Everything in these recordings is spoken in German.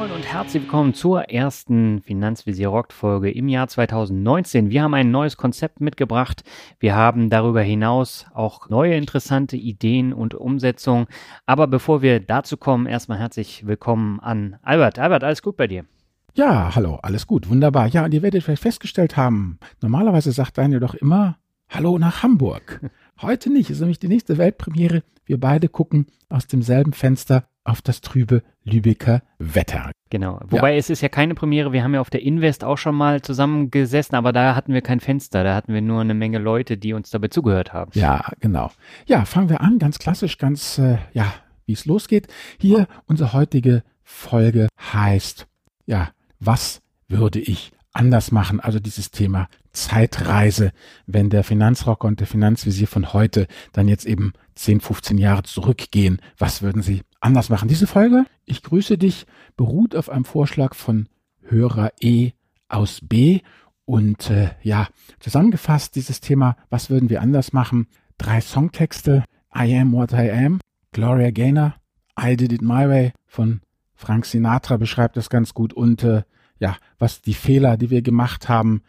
Moin und herzlich willkommen zur ersten Finanzvisier Rockt Folge im Jahr 2019. Wir haben ein neues Konzept mitgebracht. Wir haben darüber hinaus auch neue interessante Ideen und Umsetzungen. Aber bevor wir dazu kommen, erstmal herzlich willkommen an Albert. Albert, alles gut bei dir? Ja, hallo, alles gut, wunderbar. Ja, und ihr werdet vielleicht festgestellt haben, normalerweise sagt Daniel doch immer Hallo nach Hamburg. Heute nicht, ist nämlich die nächste Weltpremiere. Wir beide gucken aus demselben Fenster auf das trübe Lübecker Wetter. Genau. Wobei ja. es ist ja keine Premiere. Wir haben ja auf der Invest auch schon mal zusammengesessen, aber da hatten wir kein Fenster. Da hatten wir nur eine Menge Leute, die uns dabei zugehört haben. Ja, genau. Ja, fangen wir an, ganz klassisch, ganz, äh, ja, wie es losgeht. Hier unsere heutige Folge heißt, ja, was würde ich anders machen? Also dieses Thema Zeitreise, wenn der Finanzrocker und der Finanzvisier von heute dann jetzt eben 10, 15 Jahre zurückgehen, was würden sie anders machen? Diese Folge, ich grüße dich, beruht auf einem Vorschlag von Hörer E aus B und äh, ja, zusammengefasst dieses Thema, was würden wir anders machen? Drei Songtexte, I Am What I Am, Gloria Gaynor, I Did It My Way von Frank Sinatra beschreibt das ganz gut und äh, ja, was die Fehler, die wir gemacht haben,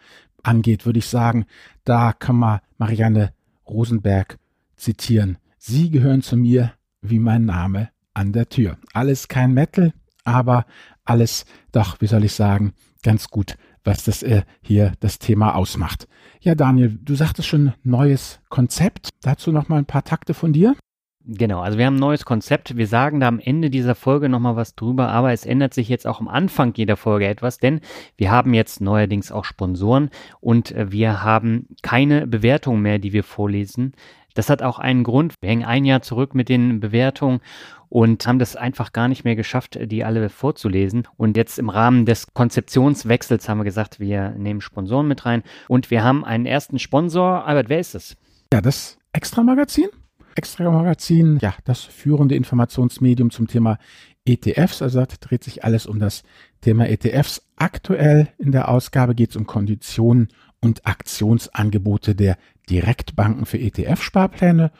angeht, würde ich sagen, da kann man Marianne Rosenberg zitieren. Sie gehören zu mir wie mein Name an der Tür. Alles kein Metal, aber alles doch, wie soll ich sagen, ganz gut, was das äh, hier das Thema ausmacht. Ja, Daniel, du sagtest schon neues Konzept. Dazu noch mal ein paar Takte von dir. Genau, also wir haben ein neues Konzept. Wir sagen da am Ende dieser Folge nochmal was drüber, aber es ändert sich jetzt auch am Anfang jeder Folge etwas, denn wir haben jetzt neuerdings auch Sponsoren und äh, wir haben keine Bewertungen mehr, die wir vorlesen. Das hat auch einen Grund. Wir hängen ein Jahr zurück mit den Bewertungen und haben das einfach gar nicht mehr geschafft, die alle vorzulesen. Und jetzt im Rahmen des Konzeptionswechsels haben wir gesagt, wir nehmen Sponsoren mit rein und wir haben einen ersten Sponsor. Albert, wer ist das? Ja, das Extra-Magazin. Extra-Magazin, ja, das führende Informationsmedium zum Thema ETFs. Also da dreht sich alles um das Thema ETFs. Aktuell in der Ausgabe geht es um Konditionen und Aktionsangebote der Direktbanken für ETF-Sparpläne.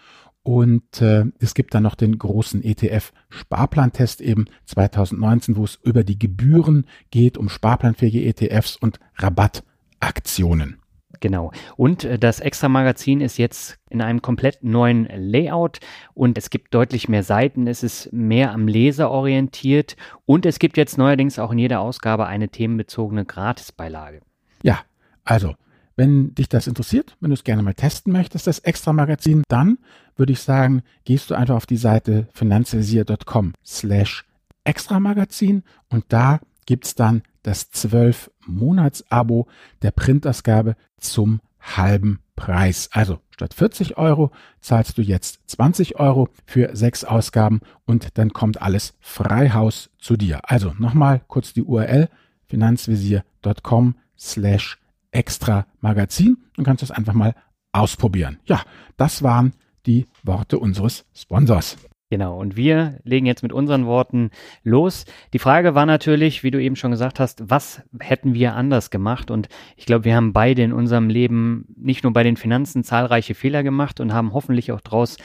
Und äh, es gibt dann noch den großen ETF-Sparplantest eben 2019, wo es über die Gebühren geht, um sparplanfähige ETFs und Rabattaktionen. Genau. Und äh, das Extra-Magazin ist jetzt in einem komplett neuen Layout und es gibt deutlich mehr Seiten. Es ist mehr am Leser orientiert und es gibt jetzt neuerdings auch in jeder Ausgabe eine themenbezogene Gratisbeilage. Ja, also, wenn dich das interessiert, wenn du es gerne mal testen möchtest, das Extra-Magazin, dann würde ich sagen, gehst du einfach auf die Seite finanzvisier.com slash Extra-Magazin und da gibt es dann das 12-Monats-Abo der Printausgabe zum halben Preis. Also statt 40 Euro zahlst du jetzt 20 Euro für sechs Ausgaben und dann kommt alles Freihaus zu dir. Also nochmal kurz die URL finanzvisier.com slash extra Magazin und kannst das einfach mal ausprobieren. Ja, das waren die Worte unseres Sponsors. Genau, und wir legen jetzt mit unseren Worten los. Die Frage war natürlich, wie du eben schon gesagt hast, was hätten wir anders gemacht? Und ich glaube, wir haben beide in unserem Leben nicht nur bei den Finanzen zahlreiche Fehler gemacht und haben hoffentlich auch daraus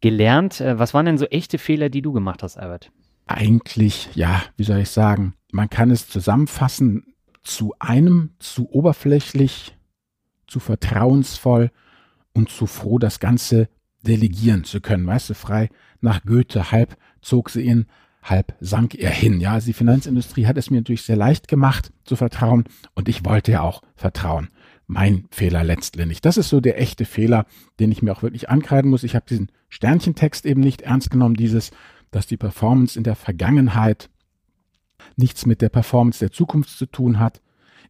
gelernt. Äh, was waren denn so echte Fehler, die du gemacht hast, Albert? Eigentlich, ja, wie soll ich sagen, man kann es zusammenfassen zu einem, zu oberflächlich, zu vertrauensvoll und zu froh, das Ganze delegieren zu können, weißt du, frei nach Goethe, halb zog sie ihn, halb sank er hin. Ja, die Finanzindustrie hat es mir natürlich sehr leicht gemacht zu vertrauen und ich wollte ja auch vertrauen. Mein Fehler letztendlich. Das ist so der echte Fehler, den ich mir auch wirklich ankreiden muss. Ich habe diesen Sternchentext eben nicht ernst genommen, dieses, dass die Performance in der Vergangenheit nichts mit der Performance der Zukunft zu tun hat.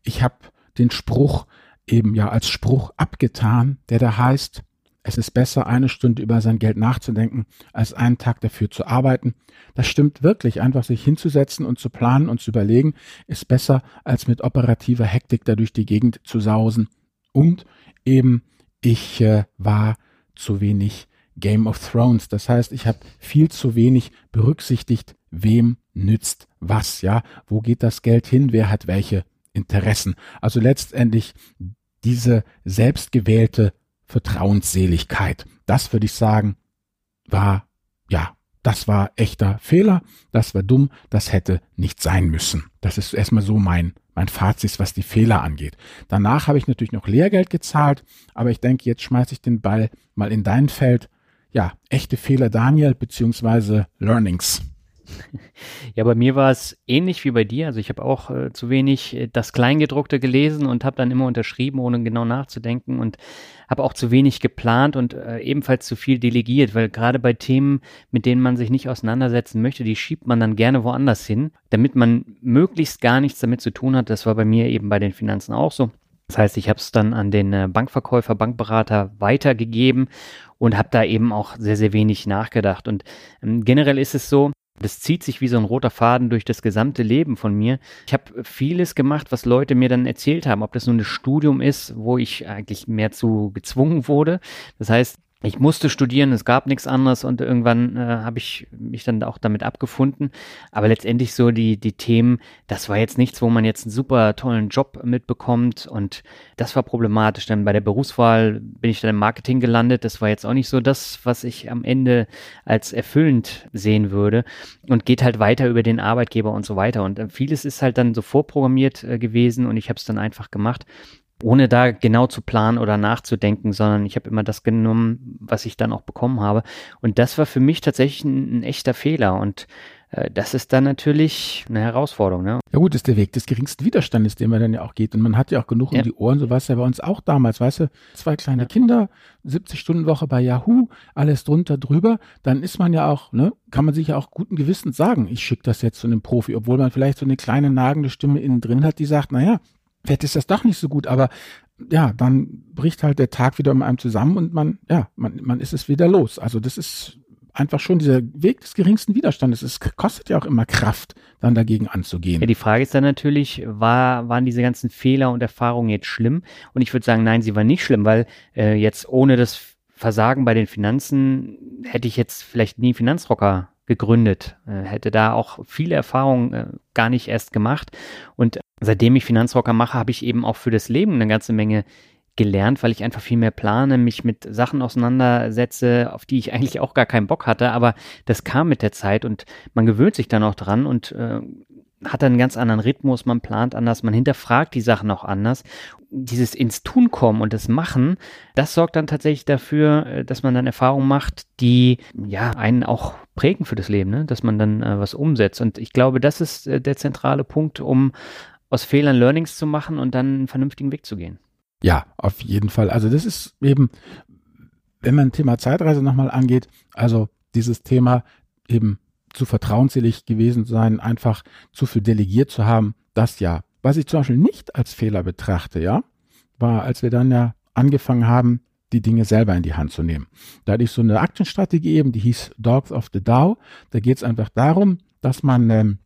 Ich habe den Spruch eben ja als Spruch abgetan, der da heißt, es ist besser, eine Stunde über sein Geld nachzudenken, als einen Tag dafür zu arbeiten. Das stimmt wirklich. Einfach sich hinzusetzen und zu planen und zu überlegen, ist besser, als mit operativer Hektik da durch die Gegend zu sausen. Und eben, ich äh, war zu wenig Game of Thrones. Das heißt, ich habe viel zu wenig berücksichtigt, wem nützt was, ja? Wo geht das Geld hin? Wer hat welche Interessen? Also letztendlich diese selbstgewählte Vertrauensseligkeit. Das würde ich sagen, war ja das war echter Fehler, das war dumm, das hätte nicht sein müssen. Das ist erstmal so mein, mein Fazit, was die Fehler angeht. Danach habe ich natürlich noch Lehrgeld gezahlt, aber ich denke, jetzt schmeiße ich den Ball mal in dein Feld. Ja, echte Fehler, Daniel, beziehungsweise Learnings. Ja, bei mir war es ähnlich wie bei dir. Also ich habe auch äh, zu wenig äh, das Kleingedruckte gelesen und habe dann immer unterschrieben, ohne genau nachzudenken und habe auch zu wenig geplant und äh, ebenfalls zu viel delegiert, weil gerade bei Themen, mit denen man sich nicht auseinandersetzen möchte, die schiebt man dann gerne woanders hin, damit man möglichst gar nichts damit zu tun hat. Das war bei mir eben bei den Finanzen auch so. Das heißt, ich habe es dann an den äh, Bankverkäufer, Bankberater weitergegeben und habe da eben auch sehr, sehr wenig nachgedacht. Und ähm, generell ist es so, das zieht sich wie so ein roter Faden durch das gesamte Leben von mir. Ich habe vieles gemacht, was Leute mir dann erzählt haben, ob das nun ein Studium ist, wo ich eigentlich mehr zu gezwungen wurde. Das heißt, ich musste studieren, es gab nichts anderes und irgendwann äh, habe ich mich dann auch damit abgefunden. Aber letztendlich so die, die Themen, das war jetzt nichts, wo man jetzt einen super tollen Job mitbekommt und das war problematisch. Dann bei der Berufswahl bin ich dann im Marketing gelandet. Das war jetzt auch nicht so das, was ich am Ende als erfüllend sehen würde und geht halt weiter über den Arbeitgeber und so weiter. Und äh, vieles ist halt dann so vorprogrammiert äh, gewesen und ich habe es dann einfach gemacht ohne da genau zu planen oder nachzudenken, sondern ich habe immer das genommen, was ich dann auch bekommen habe. Und das war für mich tatsächlich ein, ein echter Fehler. Und äh, das ist dann natürlich eine Herausforderung. Ne? Ja gut, ist der Weg des geringsten Widerstandes, den man dann ja auch geht. Und man hat ja auch genug ja. um die Ohren, so war es ja bei uns auch damals, weißt du, zwei kleine ja. Kinder, 70 Stunden Woche bei Yahoo, alles drunter drüber, dann ist man ja auch, ne, kann man sich ja auch guten Gewissens sagen, ich schicke das jetzt zu einem Profi, obwohl man vielleicht so eine kleine nagende Stimme innen drin hat, die sagt, naja, vielleicht ist das doch nicht so gut, aber ja, dann bricht halt der Tag wieder mit einem zusammen und man, ja, man, man ist es wieder los. Also das ist einfach schon dieser Weg des geringsten Widerstandes. Es kostet ja auch immer Kraft, dann dagegen anzugehen. Ja, die Frage ist dann natürlich, war, waren diese ganzen Fehler und Erfahrungen jetzt schlimm? Und ich würde sagen, nein, sie waren nicht schlimm, weil äh, jetzt ohne das Versagen bei den Finanzen hätte ich jetzt vielleicht nie Finanzrocker gegründet, äh, hätte da auch viele Erfahrungen äh, gar nicht erst gemacht. Und seitdem ich Finanzrocker mache, habe ich eben auch für das Leben eine ganze Menge gelernt, weil ich einfach viel mehr plane, mich mit Sachen auseinandersetze, auf die ich eigentlich auch gar keinen Bock hatte, aber das kam mit der Zeit und man gewöhnt sich dann auch dran. Und äh, hat einen ganz anderen Rhythmus, man plant anders, man hinterfragt die Sachen auch anders. Dieses ins Tun kommen und das Machen, das sorgt dann tatsächlich dafür, äh, dass man dann Erfahrungen macht, die ja einen auch prägen für das Leben, ne? dass man dann äh, was umsetzt. Und ich glaube, das ist äh, der zentrale Punkt, um aus Fehlern Learnings zu machen und dann einen vernünftigen Weg zu gehen. Ja, auf jeden Fall. Also das ist eben, wenn man Thema Zeitreise nochmal angeht, also dieses Thema eben zu vertrauensselig gewesen sein, einfach zu viel delegiert zu haben, das ja. Was ich zum Beispiel nicht als Fehler betrachte, ja, war, als wir dann ja angefangen haben, die Dinge selber in die Hand zu nehmen. Da hatte ich so eine Aktienstrategie eben, die hieß Dogs of the Dow. Da geht es einfach darum, dass man ähm,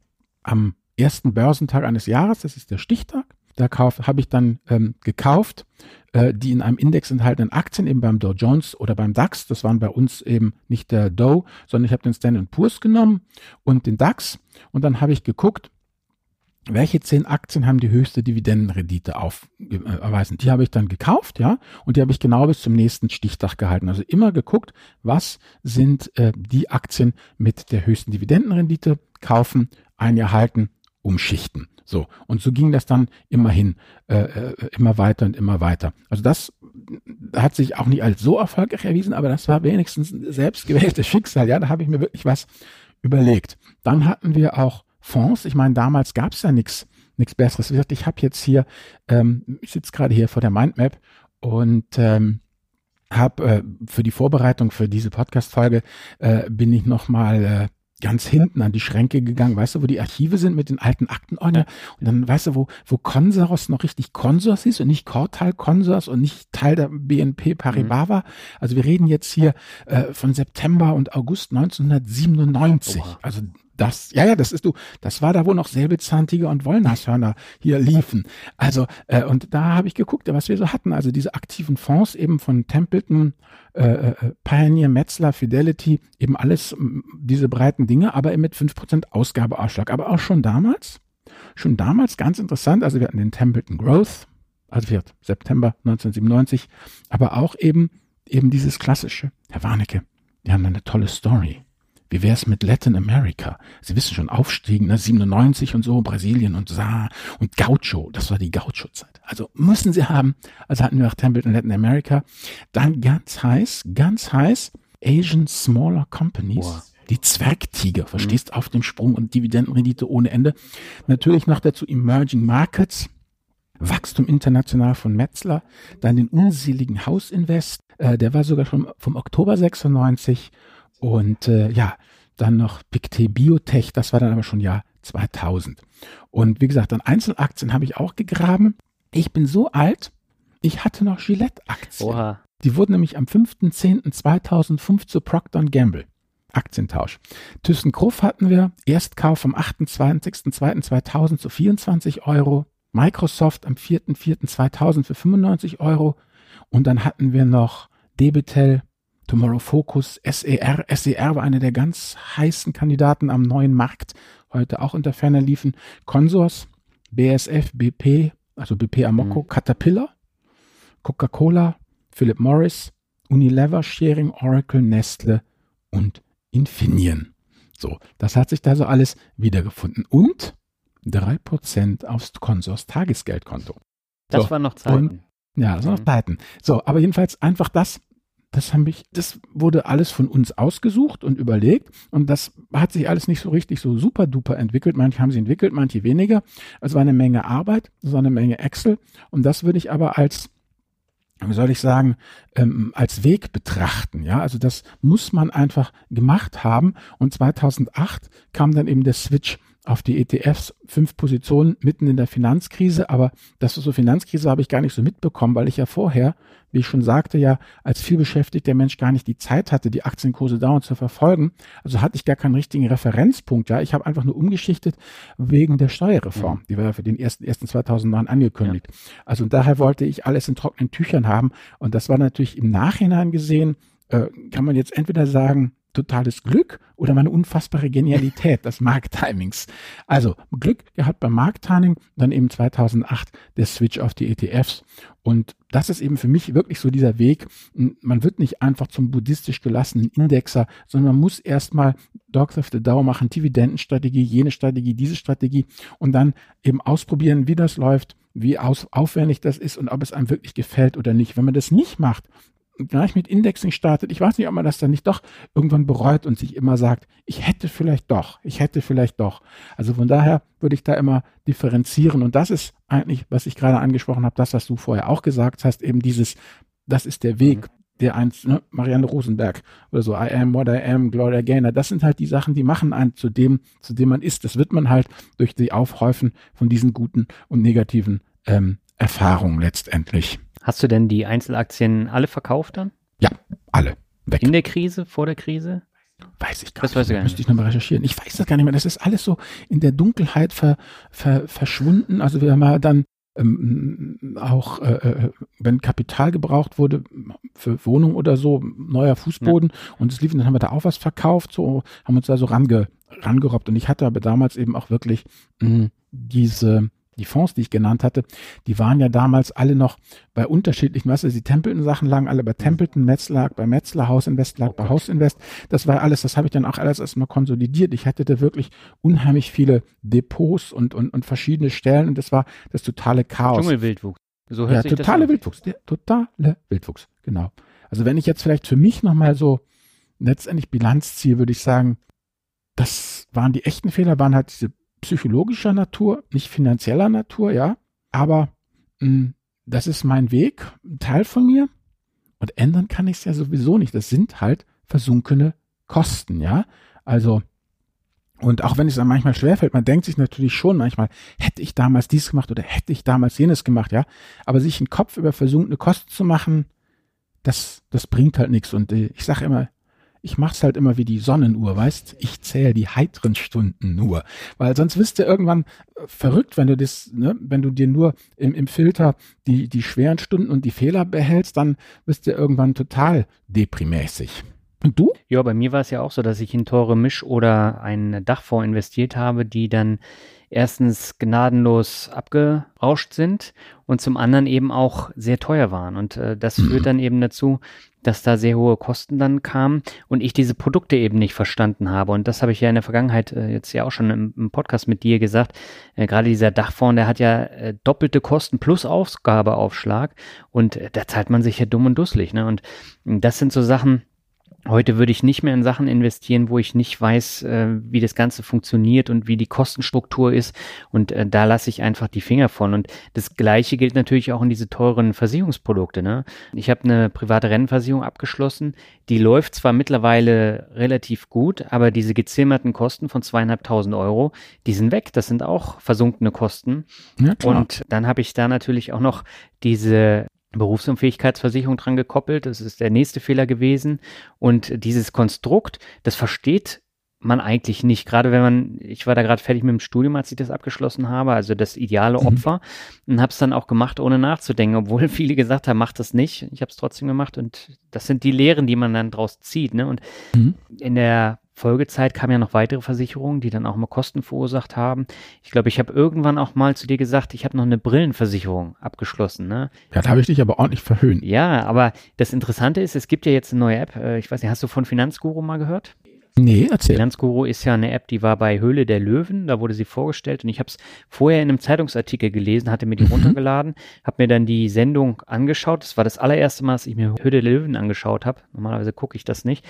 am ersten Börsentag eines Jahres, das ist der Stichtag, da habe ich dann ähm, gekauft, die in einem Index enthaltenen Aktien, eben beim Dow Jones oder beim DAX. Das waren bei uns eben nicht der Dow, sondern ich habe den Standard Poor's genommen und den DAX. Und dann habe ich geguckt, welche zehn Aktien haben die höchste Dividendenrendite aufweisen. Äh, die habe ich dann gekauft, ja, und die habe ich genau bis zum nächsten Stichtag gehalten. Also immer geguckt, was sind äh, die Aktien mit der höchsten Dividendenrendite, kaufen, ein Jahr halten, umschichten. So, und so ging das dann immerhin, äh, äh, immer weiter und immer weiter. Also das hat sich auch nicht als so erfolgreich erwiesen, aber das war wenigstens selbstgewähltes Schicksal. Ja, da habe ich mir wirklich was überlegt. Dann hatten wir auch Fonds. Ich meine, damals gab es ja nichts nichts Besseres. Wie gesagt, ich habe jetzt hier, ähm, ich sitze gerade hier vor der Mindmap und ähm, habe äh, für die Vorbereitung für diese Podcast-Folge äh, bin ich nochmal äh, ganz hinten an die Schränke gegangen, weißt du, wo die Archive sind mit den alten Aktenordner und dann weißt du, wo, wo Consoros noch richtig Consors ist und nicht Cortal Consors und nicht Teil der BNP Paribas mhm. war. Also wir reden jetzt hier äh, von September und August 1997. Oha. Also das, ja, ja, das ist du, das war da, wo noch Säbelzahntiger und Wollnashörner hier liefen. Also, äh, und da habe ich geguckt, was wir so hatten. Also diese aktiven Fonds eben von Templeton, äh, äh Pioneer, Metzler, Fidelity, eben alles diese breiten Dinge, aber mit fünf Prozent Ausgabeausschlag. Aber auch schon damals, schon damals ganz interessant, also wir hatten den Templeton Growth, also wird September 1997, aber auch eben, eben dieses klassische, Herr Warnecke, wir haben eine tolle Story Wie wäre es mit Latin America? Sie wissen schon, Aufstiegen, ne? 97 und so, Brasilien und Sa und Gaucho, das war die Gaucho-Zeit. Also müssen sie haben. Also hatten wir auch Templeton Latin America. Dann ganz heiß, ganz heiß, Asian Smaller Companies. Boah. Die Zwergtiger, verstehst, mhm. auf dem Sprung und Dividendenrendite ohne Ende. Natürlich noch dazu Emerging Markets, Wachstum international von Metzler, dann den unseligen Hausinvest, äh, der war sogar schon vom Oktober 96 und äh, ja, dann noch Pictet Biotech, das war dann aber schon Jahr 2000. Und wie gesagt, an Einzelaktien habe ich auch gegraben. Ich bin so alt, ich hatte noch Gillette-Aktien. Die wurden nämlich am 5.10.2005 zu Procter Gamble. Aktientausch. ThyssenKrupp hatten wir, Erstkauf am 28.02.2000 zu 24 Euro, Microsoft am 4.04.2000 für 95 Euro und dann hatten wir noch Debitel, Tomorrow Focus, SER. SER war einer der ganz heißen Kandidaten am neuen Markt, heute auch unter Ferner liefen. Consors, BSF, BP, also BP Amoco, mhm. Caterpillar, Coca-Cola, Philip Morris, Unilever, Sharing, Oracle, Nestle und Infineon. So, das hat sich da so alles wiedergefunden. Und 3% aufs Consors Tagesgeldkonto. Das so, waren noch Zeiten. Und, ja, das waren noch mhm. Zeiten. So, aber jedenfalls einfach das, das haben ich, das wurde alles von uns ausgesucht und überlegt und das hat sich alles nicht so richtig so super duper entwickelt. Manche haben sie entwickelt, manche weniger. Es war eine Menge Arbeit, es war eine Menge Excel und das würde ich aber als wie soll ich sagen, ähm, als Weg betrachten. Ja, also das muss man einfach gemacht haben. Und 2008 kam dann eben der Switch auf die ETFs fünf Positionen mitten in der Finanzkrise, aber das so Finanzkrise habe ich gar nicht so mitbekommen, weil ich ja vorher, wie ich schon sagte, ja als vielbeschäftigter Mensch gar nicht die Zeit hatte, die Aktienkurse dauernd zu verfolgen. Also hatte ich gar keinen richtigen Referenzpunkt. Ja, ich habe einfach nur umgeschichtet wegen der Steuerreform, mhm. die war ja für den ersten, ersten 2009 angekündigt. Ja. Also daher wollte ich alles in trockenen Tüchern haben und das war natürlich im Nachhinein gesehen, äh, kann man jetzt entweder sagen, totales Glück oder meine unfassbare Genialität des Markttimings. Also Glück gehabt beim Markttiming, dann eben 2008 der Switch auf die ETFs. Und das ist eben für mich wirklich so dieser Weg. Man wird nicht einfach zum buddhistisch gelassenen Indexer, sondern man muss erstmal Dogs of the Dow machen, Dividendenstrategie, jene Strategie, diese Strategie und dann eben ausprobieren, wie das läuft, wie aus, aufwendig das ist und ob es einem wirklich gefällt oder nicht. Wenn man das nicht macht, gleich mit Indexing startet, ich weiß nicht, ob man das dann nicht doch irgendwann bereut und sich immer sagt, ich hätte vielleicht doch, ich hätte vielleicht doch. Also von daher würde ich da immer differenzieren und das ist eigentlich, was ich gerade angesprochen habe, das, was du vorher auch gesagt hast, eben dieses, das ist der Weg, der eins, ne, Marianne Rosenberg oder so, I am what I am, Gloria Gaynor, das sind halt die Sachen, die machen einen zu dem, zu dem man ist. Das wird man halt durch die Aufhäufen von diesen guten und negativen ähm, Erfahrungen letztendlich. Hast du denn die Einzelaktien alle verkauft dann? Ja, alle. Weg. In der Krise, vor der Krise? Weiß ich gar das nicht. Weiß ich gar Müsste ich nochmal recherchieren. Ich weiß das gar nicht mehr. Das ist alles so in der Dunkelheit ver, ver, verschwunden. Also wir haben ja dann ähm, auch, äh, äh, wenn Kapital gebraucht wurde für Wohnung oder so, neuer Fußboden ja. und es lief, dann haben wir da auch was verkauft, so haben uns da so range, rangerobbt. Und ich hatte aber damals eben auch wirklich mh, diese die Fonds, die ich genannt hatte, die waren ja damals alle noch bei unterschiedlichen, weißt du, die Templeton-Sachen lagen alle bei. Templeton, Metz lag bei Metzler, Hausinvest lag bei Hausinvest. Das war alles, das habe ich dann auch alles erstmal konsolidiert. Ich hatte da wirklich unheimlich viele Depots und, und, und verschiedene Stellen und das war das totale Chaos. Dschungelwildwuchs. So hört ja, sich totale das Wildwuchs, der totale Wildwuchs, genau. Also wenn ich jetzt vielleicht für mich nochmal so letztendlich Bilanz ziehe, würde ich sagen, das waren die echten Fehler, waren halt diese psychologischer Natur, nicht finanzieller Natur, ja. Aber mh, hm, das ist mein Weg, ein Teil von mir. Und ändern kann ich es ja sowieso nicht. Das sind halt versunkene Kosten, ja. Also, und auch wenn es dann manchmal schwerfällt, man denkt sich natürlich schon manchmal, hätte ich damals dies gemacht oder hätte ich damals jenes gemacht, ja. Aber sich einen Kopf über versunkene Kosten zu machen, das, das bringt halt nichts. Und äh, ich sage immer, ich mach's halt immer wie die Sonnenuhr, weißt? Ich zähle die heiteren Stunden nur, weil sonst wirst du irgendwann äh, verrückt, wenn du das, ne, wenn du dir nur im, im Filter die die schweren Stunden und die Fehler behältst, dann wirst du irgendwann total deprimäßig. Und du? Ja, bei mir war es ja auch so, dass ich in teure Misch- oder einen Dachfonds investiert habe, die dann erstens gnadenlos abgerauscht sind und zum anderen eben auch sehr teuer waren. Und äh, das mhm. führt dann eben dazu, dass da sehr hohe Kosten dann kamen und ich diese Produkte eben nicht verstanden habe. Und das habe ich ja in der Vergangenheit äh, jetzt ja auch schon im, im Podcast mit dir gesagt. Äh, Gerade dieser Dachfonds, der hat ja äh, doppelte Kosten plus Ausgabeaufschlag und äh, da zahlt man sich ja dumm und dusselig. Ne? Und das sind so Sachen, Heute würde ich nicht mehr in Sachen investieren, wo ich nicht weiß, äh, wie das Ganze funktioniert und wie die Kostenstruktur ist. Und äh, da lasse ich einfach die Finger von. Und das Gleiche gilt natürlich auch in diese teuren Versicherungsprodukte. Ne? Ich habe eine private Rennversicherung abgeschlossen. Die läuft zwar mittlerweile relativ gut, aber diese gezimmerten Kosten von zweieinhalbtausend Euro, die sind weg. Das sind auch versunkene Kosten. Ja, und dann habe ich da natürlich auch noch diese Berufsunfähigkeitsversicherung dran gekoppelt. Das ist der nächste Fehler gewesen. Und dieses Konstrukt, das versteht man eigentlich nicht. Gerade wenn man, ich war da gerade fertig mit dem Studium, als ich das abgeschlossen habe, also das ideale mhm. Opfer, mhm. und habe es dann auch gemacht, ohne nachzudenken, obwohl viele gesagt haben, mach das nicht. Ich habe es trotzdem gemacht und das sind die Lehren, die man dann draus zieht. Ne? Und mhm. in der Folgezeit kamen ja noch weitere Versicherungen, die dann auch mal Kosten verursacht haben. Ich glaube, ich habe irgendwann auch mal zu dir gesagt, ich habe noch eine Brillenversicherung abgeschlossen. Ne? Ja, da habe ich dich aber ordentlich verhöhnt. Ja, aber das Interessante ist, es gibt ja jetzt eine neue App. Äh, ich weiß nicht, hast du von Finanzguru mal gehört? Nee, erzähl. Finanzguru ist ja eine App, die war bei Höhle der Löwen, da wurde sie vorgestellt und ich habe es vorher in einem Zeitungsartikel gelesen, hatte mir die mhm. runtergeladen, habe mir dann die Sendung angeschaut. Das war das allererste Mal, dass ich mir Höhle der Löwen angeschaut habe. Normalerweise gucke ich das nicht.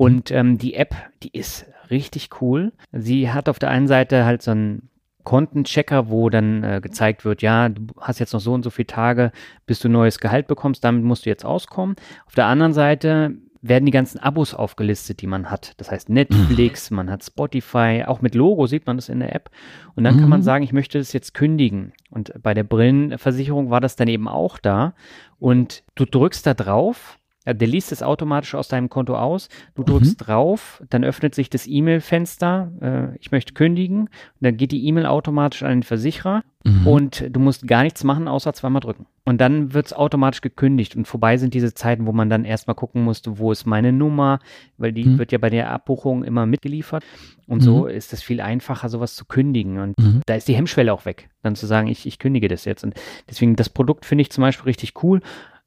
Und ähm, die App, die ist richtig cool. Sie hat auf der einen Seite halt so einen Kontenchecker, wo dann äh, gezeigt wird, ja, du hast jetzt noch so und so viele Tage, bis du neues Gehalt bekommst, damit musst du jetzt auskommen. Auf der anderen Seite werden die ganzen Abos aufgelistet, die man hat. Das heißt Netflix, man hat Spotify, auch mit Logo sieht man das in der App. Und dann mhm. kann man mhm. sagen, ich möchte das jetzt kündigen. Und bei der Brillenversicherung war das dann eben auch da. Und du drückst da drauf der liest es automatisch aus deinem Konto aus. Du drückst mhm. drauf, dann öffnet sich das E-Mail-Fenster. Äh, ich möchte kündigen. Dann geht die E-Mail automatisch an den Versicherer mhm. und du musst gar nichts machen, außer zweimal drücken. Und dann wird es automatisch gekündigt. Und vorbei sind diese Zeiten, wo man dann erstmal gucken musste, wo ist meine Nummer, weil die mhm. wird ja bei der Abbuchung immer mitgeliefert. Und so mhm. ist es viel einfacher, sowas zu kündigen. Und mhm. da ist die Hemmschwelle auch weg, dann zu sagen, ich, ich kündige das jetzt. Und deswegen, das Produkt finde ich zum Beispiel richtig cool.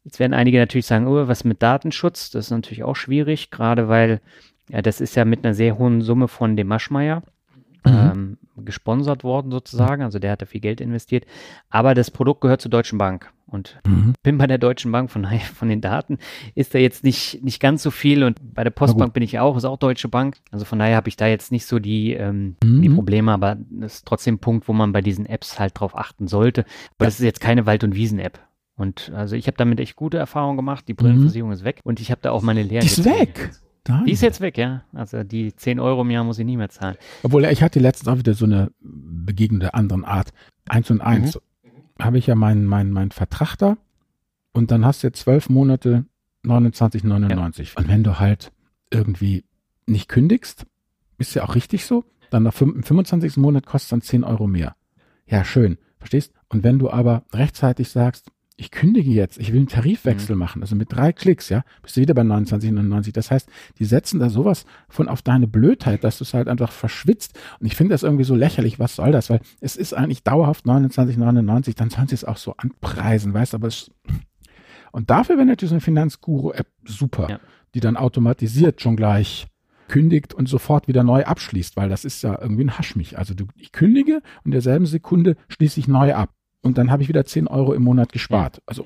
Jetzt werden einige natürlich sagen, oh, was mit Datenschutz? Das ist natürlich auch schwierig, gerade weil ja, das ist ja mit einer sehr hohen Summe von dem Maschmeyer mhm. ähm, gesponsert worden sozusagen. Also der hat da viel Geld investiert. Aber das Produkt gehört zur Deutschen Bank. Und mhm. bin bei der Deutschen Bank, von, von den Daten ist da jetzt nicht, nicht ganz so viel. Und bei der Postbank bin ich auch, ist auch Deutsche Bank. Also von daher habe ich da jetzt nicht so die, ähm, mhm. die Probleme, aber das ist trotzdem ein Punkt, wo man bei diesen Apps halt drauf achten sollte. Aber das ist jetzt keine Wald- und Wiesen-App. Und also ich habe damit echt gute Erfahrungen gemacht. Die Brillenversicherung mhm. ist weg und ich habe da auch meine Lehren. Die ist weg. Nein. Die ist jetzt weg, ja. Also die 10 Euro im Jahr muss ich nie mehr zahlen. Obwohl, ich hatte letztens auch wieder so eine Begegnung der anderen Art. Eins und eins. Mhm. Habe ich ja meinen mein, mein Vertrag da und dann hast du jetzt zwölf Monate 29,99. Ja. Und wenn du halt irgendwie nicht kündigst, ist ja auch richtig so, dann nach im 25. Monat kostet es dann 10 Euro mehr. Ja, schön. Verstehst? Und wenn du aber rechtzeitig sagst, ich kündige jetzt, ich will einen Tarifwechsel mhm. machen, also mit drei Klicks, ja, bist du wieder bei 29,99. Das heißt, die setzen da sowas von auf deine Blödheit, dass du es halt einfach verschwitzt. Und ich finde das irgendwie so lächerlich, was soll das? Weil es ist eigentlich dauerhaft 29,99, dann sollen sie es auch so anpreisen, weißt du, aber es, und dafür wäre natürlich so eine Finanzguru-App super, ja. die dann automatisiert schon gleich kündigt und sofort wieder neu abschließt, weil das ist ja irgendwie ein Haschmich. Also du, ich kündige und in derselben Sekunde schließe ich neu ab und dann habe ich wieder 10 Euro im Monat gespart. Also,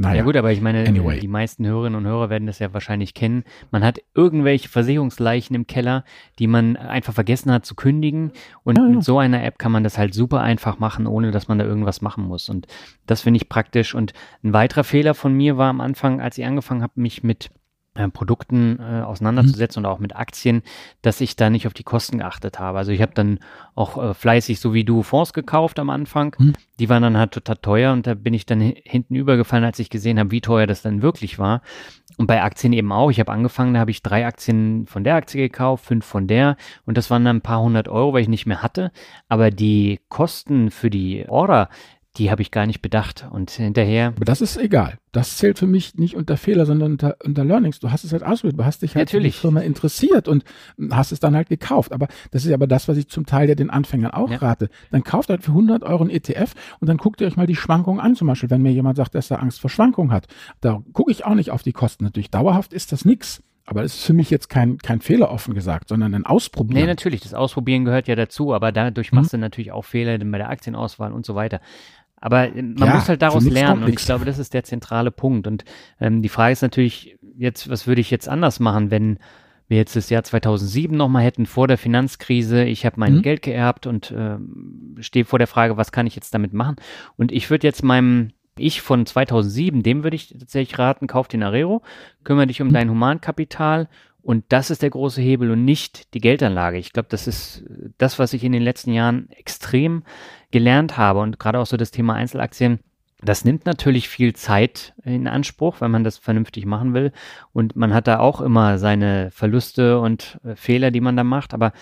naja. Ja gut, aber ich meine, anyway. die meisten Hörerinnen und Hörer werden das ja wahrscheinlich kennen. Man hat irgendwelche Versicherungsleichen im Keller, die man einfach vergessen hat zu kündigen. Und ja, ja. mit so einer App kann man das halt super einfach machen, ohne dass man da irgendwas machen muss. Und das finde ich praktisch. Und ein weiterer Fehler von mir war am Anfang, als ich angefangen habe, mich mit äh, Produkten äh, auseinanderzusetzen mhm. und auch mit Aktien, dass ich da nicht auf die Kosten geachtet habe. Also ich habe dann auch äh, fleißig, so wie du, Fonds gekauft am Anfang. Mhm. Die waren dann halt total teuer und da bin ich dann hinten übergefallen, als ich gesehen habe, wie teuer das dann wirklich war. Und bei Aktien eben auch. Ich habe angefangen, da habe ich drei Aktien von der Aktie gekauft, fünf von der und das waren dann ein paar hundert Euro, weil ich nicht mehr hatte. Aber die Kosten für die Order, die habe ich gar nicht bedacht. Und hinterher. Aber das ist egal. Das zählt für mich nicht unter Fehler, sondern unter, unter Learnings. Du hast es halt ausprobiert, du hast dich halt Natürlich. für die Firma interessiert und hast es dann halt gekauft. Aber das ist aber das, was ich zum Teil ja den Anfängern auch Ja. rate. Dann kauft halt für 100 Euro ein ETF und dann guckt ihr euch mal die Schwankungen an. Zum Beispiel, wenn mir jemand sagt, dass er Angst vor Schwankungen hat. Da gucke ich auch nicht auf die Kosten. Natürlich, dauerhaft ist das nix. Aber es ist für mich jetzt kein, kein Fehler offen gesagt, sondern ein Ausprobieren. Nee, natürlich, das Ausprobieren gehört ja dazu, aber dadurch Mhm. machst du natürlich auch Fehler bei der Aktienauswahl und so weiter. Aber äh, man Ja, muss halt daraus lernen und ich glaube, das ist der zentrale Punkt. Und ähm, die Frage ist natürlich jetzt, was würde ich jetzt anders machen, wenn wir jetzt das Jahr 2007 nochmal hätten vor der Finanzkrise, ich habe mein Mhm. Geld geerbt und ähm, stehe vor der Frage, was kann ich jetzt damit machen? Und ich würde jetzt meinem ich von 2007, dem würde ich tatsächlich raten, kauf den Arero, kümmere dich um Mhm. dein Humankapital und das ist der große Hebel und nicht die Geldanlage. Ich glaube, das ist äh, das, was ich in den letzten Jahren extrem gelernt habe und gerade auch so das Thema Einzelaktien. Das nimmt natürlich viel Zeit in Anspruch, wenn man das vernünftig machen will. Und man hat da auch immer seine Verluste und äh, Fehler, die man da macht. Aber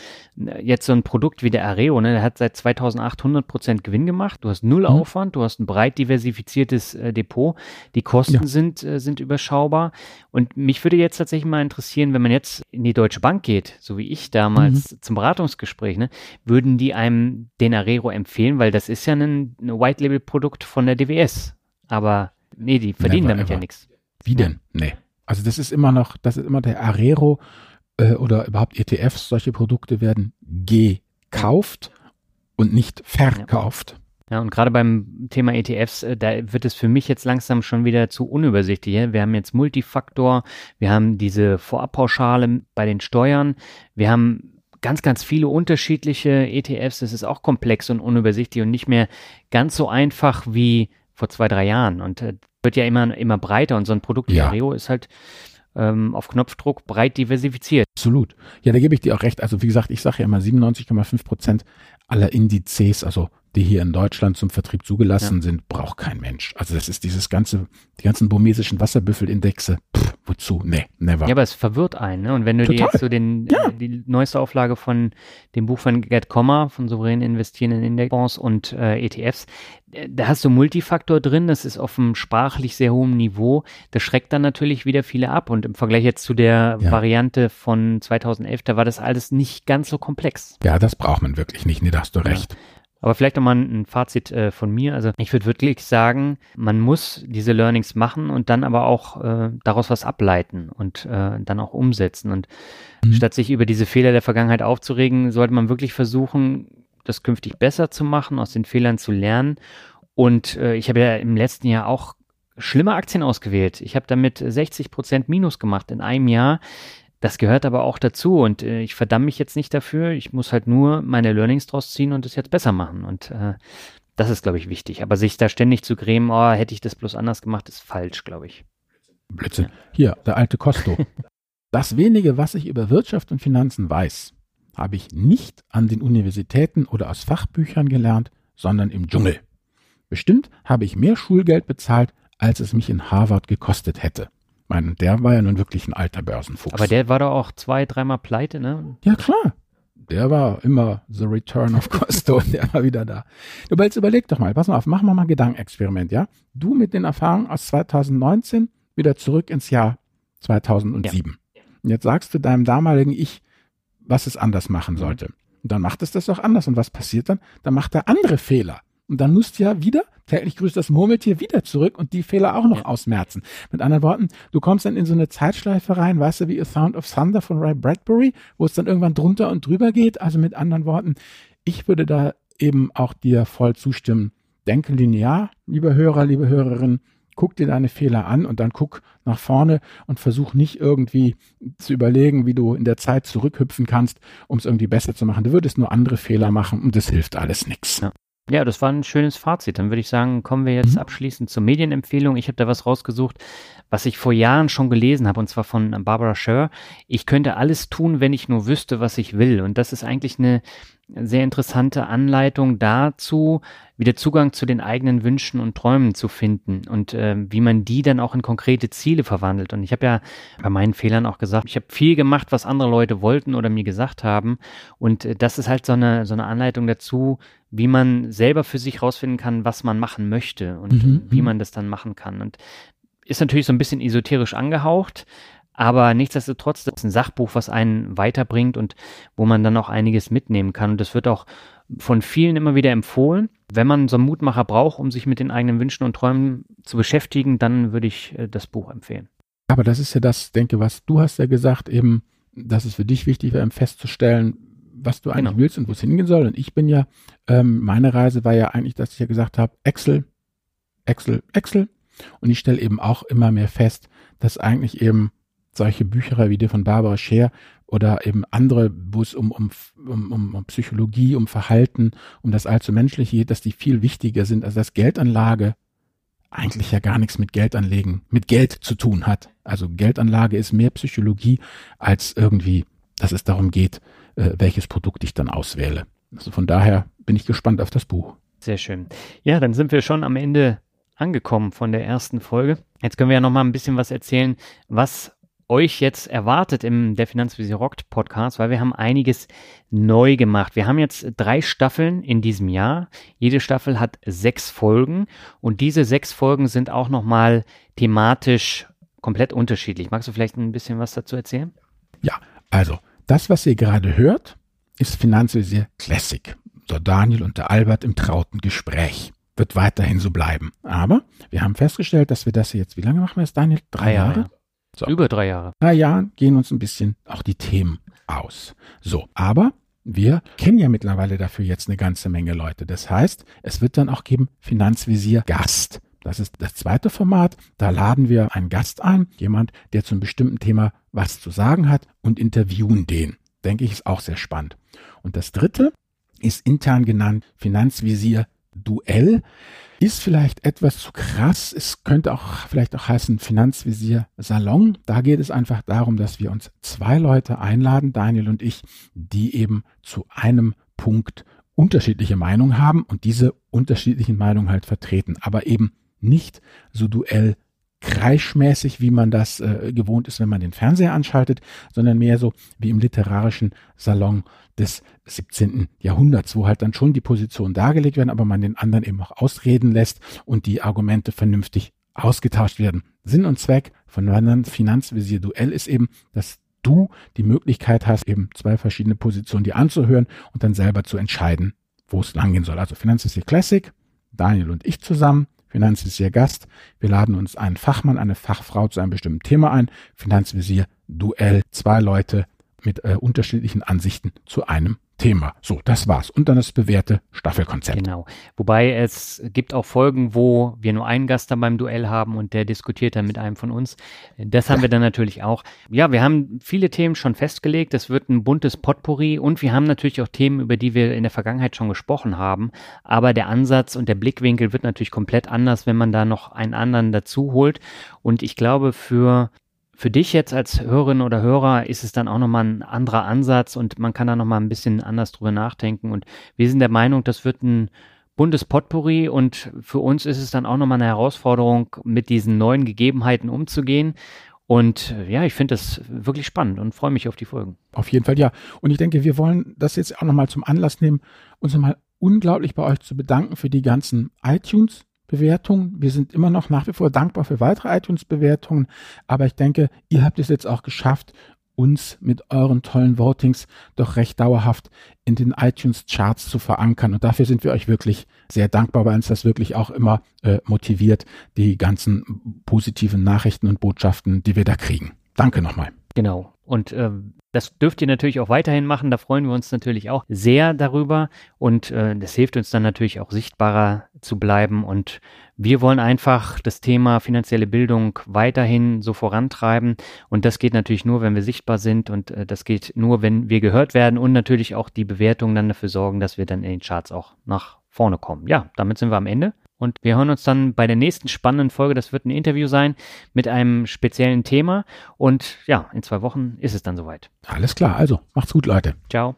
äh, jetzt so ein Produkt wie der Areo, ne, der hat seit 2008 100 Prozent Gewinn gemacht. Du hast null Mhm. Aufwand, du hast ein breit diversifiziertes äh, Depot. Die Kosten Ja. sind, äh, sind überschaubar. Und mich würde jetzt tatsächlich mal interessieren, wenn man jetzt in die Deutsche Bank geht, so wie ich damals Mhm. zum Beratungsgespräch, ne, würden die einem den Arero empfehlen, weil das ist ja ein, ein White-Label-Produkt von der DWS. Aber nee, die verdienen Never damit ja ever. nichts. Wie denn? Nee. Also das ist immer noch, das ist immer der Arero äh, oder überhaupt ETFs, solche Produkte werden gekauft und nicht verkauft. Ja, und gerade beim Thema ETFs, äh, da wird es für mich jetzt langsam schon wieder zu unübersichtlich. ja. Wir haben jetzt Multifaktor, wir haben diese Vorabpauschale bei den Steuern, wir haben ganz, ganz viele unterschiedliche ETFs. Das ist auch komplex und unübersichtlich und nicht mehr ganz so einfach wie vor zwei, drei Jahren. Und äh, wird ja immer, immer breiter und so ein Produkt wie Ja. Areo ist halt ähm, auf Knopfdruck breit diversifiziert. Absolut. Ja, da gebe ich dir auch recht. Also wie gesagt, ich sage ja immer 97,5 Prozent aller Indizes, also die hier in Deutschland zum Vertrieb zugelassen sind, braucht kein Mensch. Also das ist dieses ganze, die ganzen burmesischen Wasserbüffelindexe. Pff, wozu? Nee, never. Ja, aber es verwirrt einen, ne? Und wenn du dir Total. jetzt so den, Ja. äh, die neueste Auflage von dem Buch von Gerd Kommer, von souverän investieren in Indexfonds und äh, ETFs, äh, da hast du Multifaktor drin, das ist auf einem sprachlich sehr hohen Niveau. Das schreckt dann natürlich wieder viele ab. Und im Vergleich jetzt zu der Ja. Variante von 2011, da war das alles nicht ganz so komplex. ja, das braucht man wirklich nicht. Nee, da hast du recht. Aber vielleicht nochmal ein Fazit äh, von mir. Also ich würde wirklich sagen, man muss diese Learnings machen und dann aber auch äh, daraus was ableiten und äh, dann auch umsetzen. Und Mhm. statt sich über diese Fehler der Vergangenheit aufzuregen, sollte man wirklich versuchen, das künftig besser zu machen, aus den Fehlern zu lernen. Und äh, ich habe ja im letzten Jahr auch schlimme Aktien ausgewählt. Ich habe damit 60 Prozent Minus gemacht in einem Jahr. Das gehört aber auch dazu und äh, ich verdamme mich jetzt nicht dafür. Ich muss halt nur meine Learnings draus ziehen und es jetzt besser machen. Und äh, das ist, glaube ich, wichtig. Aber sich da ständig zu grämen, oh, hätte ich das bloß anders gemacht, ist falsch, glaube ich. Blödsinn. Hier, der alte Costo. das wenige, was ich über Wirtschaft und Finanzen weiß, habe ich nicht an den Universitäten oder aus Fachbüchern gelernt, sondern im Dschungel. Bestimmt habe ich mehr Schulgeld bezahlt, als es mich in Harvard gekostet hätte. Mein, der war ja nun wirklich ein alter Börsenfuchs. Aber der war doch auch zwei, dreimal pleite, ne? Ja, klar. Der war immer the return of Costo und der war wieder da. Aber jetzt überleg doch mal, pass mal auf, machen wir mal ein Gedankenexperiment, ja? Du mit den Erfahrungen aus 2019 wieder zurück ins Jahr 2007. Und jetzt sagst du deinem damaligen Ich, was es anders machen sollte. Und dann macht es das doch anders. Und was passiert dann? Dann macht er andere Fehler. Und dann musst du ja wieder, täglich grüßt das Murmeltier, wieder zurück und die Fehler auch noch Ja. ausmerzen. Mit anderen Worten, du kommst dann in so eine Zeitschleife rein, weißt du, wie A Sound of Thunder von Ray Bradbury, wo es dann irgendwann drunter und drüber geht. Also mit anderen Worten, ich würde da eben auch dir voll zustimmen. Denke linear, lieber Hörer, liebe Hörerin, guck dir deine Fehler an und dann guck nach vorne und versuch nicht irgendwie zu überlegen, wie du in der Zeit zurückhüpfen kannst, um es irgendwie besser zu machen. Du würdest nur andere Fehler machen und das hilft alles nichts. Ja. Ja, das war ein schönes Fazit. Dann würde ich sagen, kommen wir jetzt Mhm. abschließend zur Medienempfehlung. Ich habe da was rausgesucht, was ich vor Jahren schon gelesen habe, und zwar von Barbara Scher. Ich könnte alles tun, wenn ich nur wüsste, was ich will. Und das ist eigentlich eine, sehr interessante Anleitung dazu, wieder Zugang zu den eigenen Wünschen und Träumen zu finden und äh, wie man die dann auch in konkrete Ziele verwandelt. Und ich habe ja bei meinen Fehlern auch gesagt, ich habe viel gemacht, was andere Leute wollten oder mir gesagt haben. Und äh, das ist halt so eine, so eine Anleitung dazu, wie man selber für sich rausfinden kann, was man machen möchte und mhm. wie mhm. man das dann machen kann. Und ist natürlich so ein bisschen esoterisch angehaucht, aber nichtsdestotrotz, das ist ein Sachbuch, was einen weiterbringt und wo man dann auch einiges mitnehmen kann. Und das wird auch von vielen immer wieder empfohlen. Wenn man so einen Mutmacher braucht, um sich mit den eigenen Wünschen und Träumen zu beschäftigen, dann würde ich äh, das Buch empfehlen. Aber das ist ja das, denke, was du hast ja gesagt, eben, dass es für dich wichtig wäre, festzustellen, was du eigentlich genau. willst und wo es hingehen soll. Und ich bin ja, ähm, meine Reise war ja eigentlich, dass ich ja gesagt habe, Excel, Excel, Excel. Und ich stelle eben auch immer mehr fest, dass eigentlich eben solche Bücher wie die von Barbara Scher oder eben andere, wo es um, um, um, um Psychologie, um Verhalten, um das allzu menschliche geht, dass die viel wichtiger sind, als dass Geldanlage eigentlich ja gar nichts mit Geldanlegen, mit Geld zu tun hat. Also Geldanlage ist mehr Psychologie als irgendwie, dass es darum geht, äh, welches Produkt ich dann auswähle. Also von daher bin ich gespannt auf das Buch. Sehr schön. Ja, dann sind wir schon am Ende angekommen von der ersten Folge. Jetzt können wir ja noch mal ein bisschen was erzählen, was euch jetzt erwartet im Der Finanzvisier Rockt Podcast, weil wir haben einiges neu gemacht. Wir haben jetzt drei Staffeln in diesem Jahr. Jede Staffel hat sechs Folgen und diese sechs Folgen sind auch nochmal thematisch komplett unterschiedlich. Magst du vielleicht ein bisschen was dazu erzählen? Ja, also das, was ihr gerade hört, ist Finanzvisier Classic. Der Daniel und der Albert im trauten Gespräch. Wird weiterhin so bleiben. Aber wir haben festgestellt, dass wir das jetzt, wie lange machen wir das, Daniel? Drei Jahre? So. Über drei Jahre. Drei Jahren gehen uns ein bisschen auch die Themen aus. So, aber wir kennen ja mittlerweile dafür jetzt eine ganze Menge Leute. Das heißt, es wird dann auch geben Finanzvisier Gast. Das ist das zweite Format. Da laden wir einen Gast ein, jemand, der zum bestimmten Thema was zu sagen hat und interviewen den. Denke ich, ist auch sehr spannend. Und das dritte ist intern genannt Finanzvisier Duell ist vielleicht etwas zu krass. Es könnte auch vielleicht auch heißen Finanzvisier Salon. Da geht es einfach darum, dass wir uns zwei Leute einladen, Daniel und ich, die eben zu einem Punkt unterschiedliche Meinungen haben und diese unterschiedlichen Meinungen halt vertreten, aber eben nicht so Duell kreischmäßig, wie man das äh, gewohnt ist, wenn man den Fernseher anschaltet, sondern mehr so wie im literarischen Salon des 17. Jahrhunderts, wo halt dann schon die Positionen dargelegt werden, aber man den anderen eben auch ausreden lässt und die Argumente vernünftig ausgetauscht werden. Sinn und Zweck von einem Finanzvisier Duell ist eben, dass du die Möglichkeit hast, eben zwei verschiedene Positionen dir anzuhören und dann selber zu entscheiden, wo es langgehen soll. Also Finanzvisier Classic, Daniel und ich zusammen, Finanzvisier Gast. Wir laden uns einen Fachmann, eine Fachfrau zu einem bestimmten Thema ein. Finanzvisier Duell, zwei Leute mit äh, unterschiedlichen Ansichten zu einem Thema. So, das war's. Und dann das bewährte Staffelkonzept. Genau. Wobei es gibt auch Folgen, wo wir nur einen Gast dann beim Duell haben und der diskutiert dann mit einem von uns. Das haben ja. wir dann natürlich auch. Ja, wir haben viele Themen schon festgelegt. Es wird ein buntes Potpourri und wir haben natürlich auch Themen, über die wir in der Vergangenheit schon gesprochen haben. Aber der Ansatz und der Blickwinkel wird natürlich komplett anders, wenn man da noch einen anderen dazu holt. Und ich glaube, für für dich jetzt als Hörerin oder Hörer ist es dann auch nochmal ein anderer Ansatz und man kann da nochmal ein bisschen anders drüber nachdenken. Und wir sind der Meinung, das wird ein buntes Potpourri und für uns ist es dann auch nochmal eine Herausforderung, mit diesen neuen Gegebenheiten umzugehen. Und ja, ich finde das wirklich spannend und freue mich auf die Folgen. Auf jeden Fall, ja. Und ich denke, wir wollen das jetzt auch nochmal zum Anlass nehmen, uns nochmal unglaublich bei euch zu bedanken für die ganzen iTunes Bewertungen. Wir sind immer noch nach wie vor dankbar für weitere iTunes-Bewertungen, aber ich denke, ihr habt es jetzt auch geschafft, uns mit euren tollen Votings doch recht dauerhaft in den iTunes-Charts zu verankern. Und dafür sind wir euch wirklich sehr dankbar, weil uns das wirklich auch immer äh, motiviert, die ganzen positiven Nachrichten und Botschaften, die wir da kriegen. Danke nochmal. Genau. Und äh, das dürft ihr natürlich auch weiterhin machen. Da freuen wir uns natürlich auch sehr darüber. Und äh, das hilft uns dann natürlich auch sichtbarer zu bleiben. Und wir wollen einfach das Thema finanzielle Bildung weiterhin so vorantreiben. Und das geht natürlich nur, wenn wir sichtbar sind. Und äh, das geht nur, wenn wir gehört werden und natürlich auch die Bewertungen dann dafür sorgen, dass wir dann in den Charts auch nach vorne kommen. Ja, damit sind wir am Ende. Und wir hören uns dann bei der nächsten spannenden Folge. Das wird ein Interview sein mit einem speziellen Thema. Und ja, in zwei Wochen ist es dann soweit. Alles klar. Also, macht's gut, Leute. Ciao.